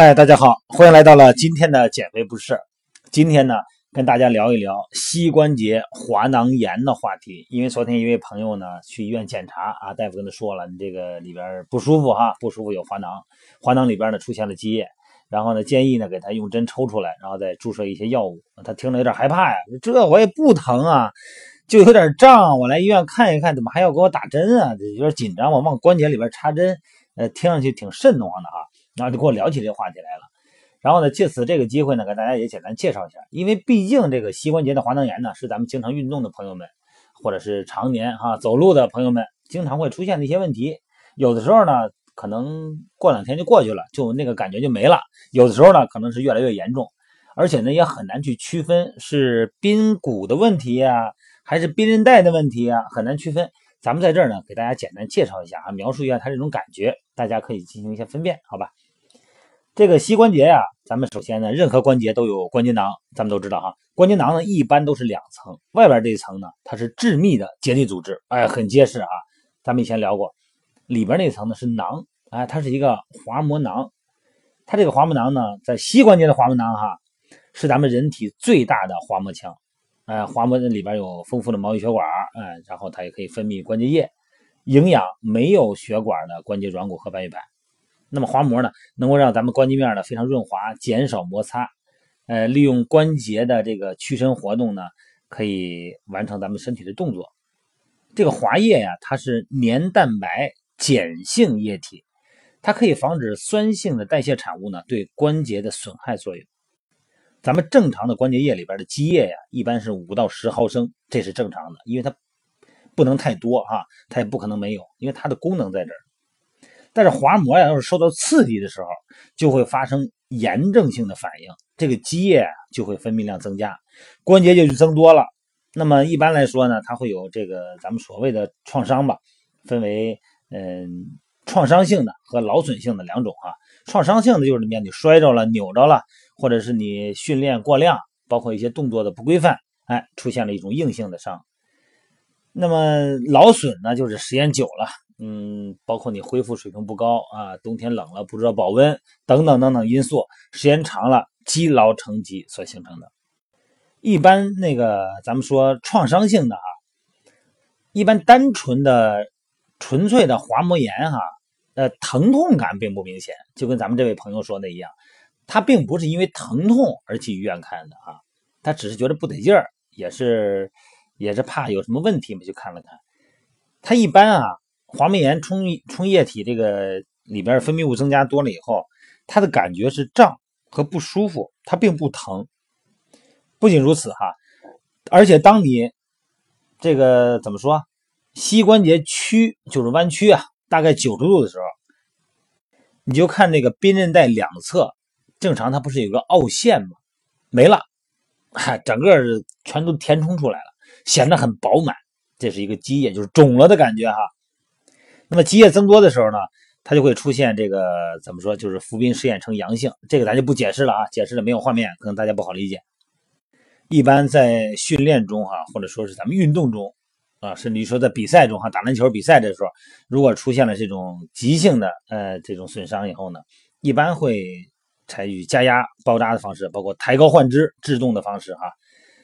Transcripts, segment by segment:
嗨，大家好，欢迎来到了今天的减肥不是。今天呢，跟大家聊一聊膝关节滑囊炎的话题。因为昨天一位朋友呢去医院检查啊，大夫跟他说了，你这个里边不舒服哈，不舒服有滑囊，滑囊里边呢出现了积液，然后呢建议呢给他用针抽出来，然后再注射一些药物。他听了有点害怕呀，这我也不疼啊，就有点胀，我来医院看一看，怎么还要给我打针啊？有点紧张，我往关节里边插针，呃，听上去挺瘆得慌的哈。然后就跟我聊起这个话题来了，然后呢，借此这个机会呢，给大家也简单介绍一下，因为毕竟这个膝关节的滑囊炎呢，是咱们经常运动的朋友们，或者是常年哈走路的朋友们，经常会出现的一些问题。有的时候呢，可能过两天就过去了，就那个感觉就没了；有的时候呢，可能是越来越严重，而且呢，也很难去区分是髌骨的问题呀，还是髌韧带的问题呀，很难区分。咱们在这儿呢，给大家简单介绍一下啊，描述一下它这种感觉，大家可以进行一些分辨，好吧？这个膝关节呀，咱们首先呢，任何关节都有关节囊，咱们都知道哈。关节囊呢，一般都是两层，外边这一层呢，它是致密的结缔组织，哎，很结实啊。咱们以前聊过，里边那层呢是囊，哎，它是一个滑膜囊。它这个滑膜囊呢，在膝关节的滑膜囊哈，是咱们人体最大的滑膜腔，哎，滑膜里边有丰富的毛细血管，哎，然后它也可以分泌关节液，营养没有血管的关节软骨和半月板。那么滑膜呢，能够让咱们关节面呢非常润滑，减少摩擦，呃，利用关节的这个屈伸活动呢，可以完成咱们身体的动作。这个滑液呀，它是粘蛋白碱性液体，它可以防止酸性的代谢产物呢对关节的损害作用。咱们正常的关节液里边的积液呀，一般是五到十毫升，这是正常的，因为它不能太多哈，它也不可能没有，因为它的功能在这儿。但是滑膜呀，要是受到刺激的时候，就会发生炎症性的反应，这个积液就会分泌量增加，关节就增多了。那么一般来说呢，它会有这个咱们所谓的创伤吧，分为嗯创伤性的和劳损性的两种啊。创伤性的就是里面你摔着了、扭着了，或者是你训练过量，包括一些动作的不规范，哎，出现了一种硬性的伤。那么劳损呢，就是时间久了。嗯，包括你恢复水平不高啊，冬天冷了不知道保温等等等等因素，时间长了积劳成疾所形成的。一般那个咱们说创伤性的啊，一般单纯的纯粹的滑膜炎哈，呃，疼痛感并不明显，就跟咱们这位朋友说的一样，他并不是因为疼痛而去医院看的啊，他只是觉得不得劲儿，也是也是怕有什么问题嘛，去看了看。他一般啊。滑膜炎充充液体，这个里边分泌物增加多了以后，它的感觉是胀和不舒服，它并不疼。不仅如此哈，而且当你这个怎么说，膝关节屈就是弯曲啊，大概九十度的时候，你就看那个髌韧带两侧，正常它不是有个凹陷吗？没了，哈，整个全都填充出来了，显得很饱满。这是一个积液，就是肿了的感觉哈。那么积液增多的时候呢，它就会出现这个怎么说，就是浮冰试验呈阳性，这个咱就不解释了啊，解释了没有画面，可能大家不好理解。一般在训练中哈，或者说是咱们运动中啊，甚至于说在比赛中哈，打篮球比赛的时候，如果出现了这种急性的呃这种损伤以后呢，一般会采取加压包扎的方式，包括抬高换肢制动的方式哈。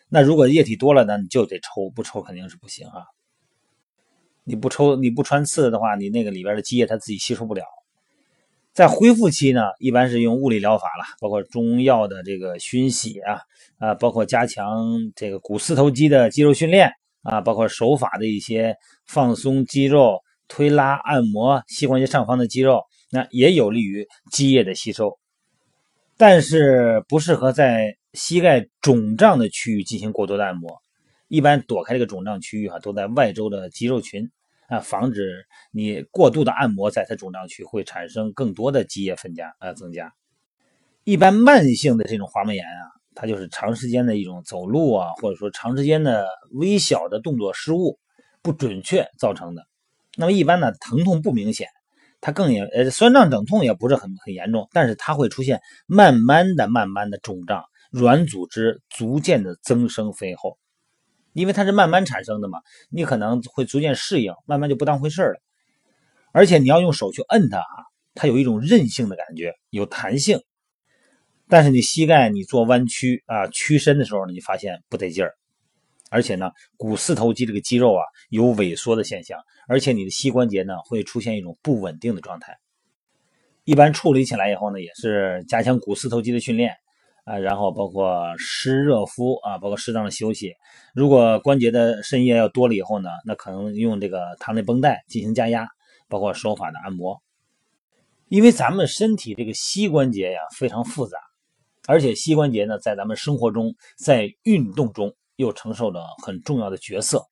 那如果液体多了呢，你就得抽，不抽肯定是不行啊。你不抽你不穿刺的话，你那个里边的积液它自己吸收不了。在恢复期呢，一般是用物理疗法了，包括中药的这个熏洗啊，啊，包括加强这个股四头肌的肌肉训练啊，包括手法的一些放松肌肉、推拉、按摩膝关节上方的肌肉，那也有利于积液的吸收。但是不适合在膝盖肿胀的区域进行过多的按摩。一般躲开这个肿胀区域哈，都在外周的肌肉群啊，防止你过度的按摩，在它肿胀区会产生更多的积液分加啊增加。一般慢性的这种滑膜炎啊，它就是长时间的一种走路啊，或者说长时间的微小的动作失误不准确造成的。那么一般呢，疼痛不明显，它更也呃酸胀等痛也不是很很严重，但是它会出现慢慢的、慢慢的肿胀，软组织逐渐的增生肥厚。因为它是慢慢产生的嘛，你可能会逐渐适应，慢慢就不当回事了。而且你要用手去摁它啊，它有一种韧性的感觉，有弹性，但是你膝盖你做弯曲啊屈伸的时候呢，你发现不得劲儿，而且呢，股四头肌这个肌肉啊有萎缩的现象，而且你的膝关节呢会出现一种不稳定的状态。一般处理起来以后呢，也是加强股四头肌的训练啊，然后包括湿热敷啊，包括适当的休息。如果关节的渗液要多了以后呢，那可能用这个弹力绷带进行加压，包括手法的按摩。因为咱们身体这个膝关节呀非常复杂，而且膝关节呢在咱们生活中，在运动中又承受着很重要的角色。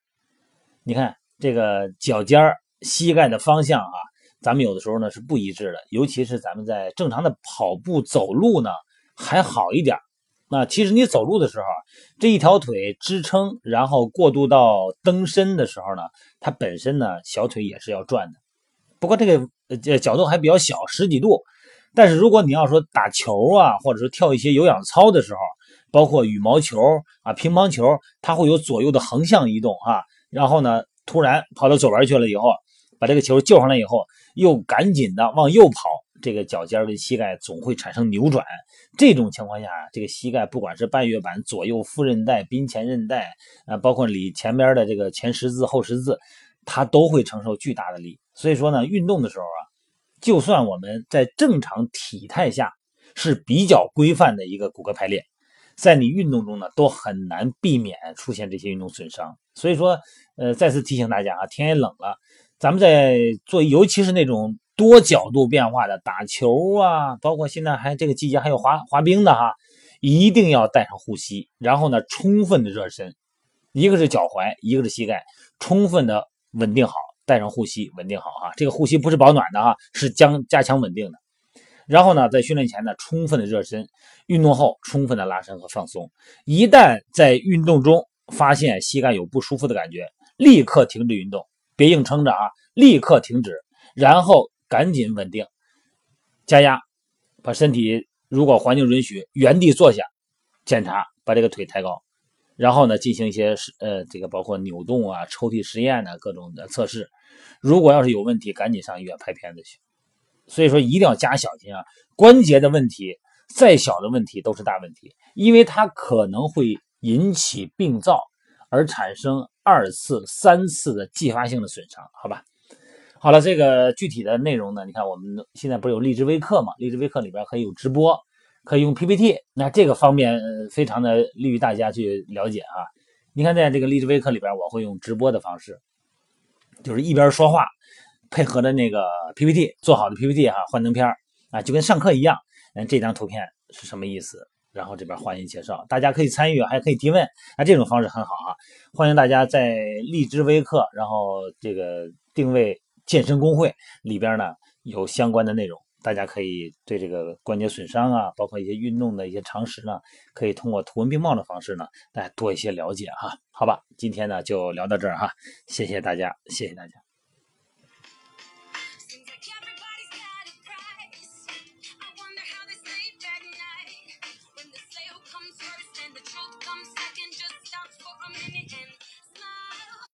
你看这个脚尖膝盖的方向啊。咱们有的时候呢是不一致的，尤其是咱们在正常的跑步走路呢还好一点。那其实你走路的时候，这一条腿支撑，然后过渡到蹬身的时候呢，它本身呢小腿也是要转的。不过这个呃角度还比较小，十几度。但是如果你要说打球啊，或者说跳一些有氧操的时候，包括羽毛球啊、乒乓球，它会有左右的横向移动啊。然后呢，突然跑到左边去了以后。把这个球救上来以后，又赶紧的往右跑，这个脚尖的膝盖总会产生扭转。这种情况下，这个膝盖不管是半月板、左右副韧带、髌前韧带啊，包括里前边的这个前十字、后十字，它都会承受巨大的力。所以说呢，运动的时候啊，就算我们在正常体态下是比较规范的一个骨骼排列，在你运动中呢，都很难避免出现这些运动损伤。所以说，呃，再次提醒大家啊，天也冷了。咱们在做，尤其是那种多角度变化的打球啊，包括现在还这个季节还有滑滑冰的哈，一定要带上护膝，然后呢，充分的热身，一个是脚踝，一个是膝盖，充分的稳定好，带上护膝，稳定好哈。这个护膝不是保暖的哈，是将加强稳定的。然后呢，在训练前呢，充分的热身，运动后充分的拉伸和放松。一旦在运动中发现膝盖有不舒服的感觉，立刻停止运动。别硬撑着啊！立刻停止，然后赶紧稳定，加压，把身体如果环境允许，原地坐下，检查，把这个腿抬高，然后呢，进行一些呃这个包括扭动啊、抽屉实验的各种的测试。如果要是有问题，赶紧上医院拍片子去。所以说一定要加小心啊！关节的问题，再小的问题都是大问题，因为它可能会引起病灶。而产生二次、三次的继发性的损伤，好吧？好了，这个具体的内容呢？你看，我们现在不是有励志微课嘛？励志微课里边可以有直播，可以用 PPT，那这个方面非常的利于大家去了解啊。你看，在这个励志微课里边，我会用直播的方式，就是一边说话，配合着那个 PPT 做好的 PPT 哈，幻灯片啊，就跟上课一样。嗯，这张图片是什么意思？然后这边欢迎介绍，大家可以参与，还可以提问，那这种方式很好啊！欢迎大家在荔枝微课，然后这个定位健身工会里边呢有相关的内容，大家可以对这个关节损伤啊，包括一些运动的一些常识呢，可以通过图文并茂的方式呢，来多一些了解哈。好吧，今天呢就聊到这儿哈，谢谢大家，谢谢大家。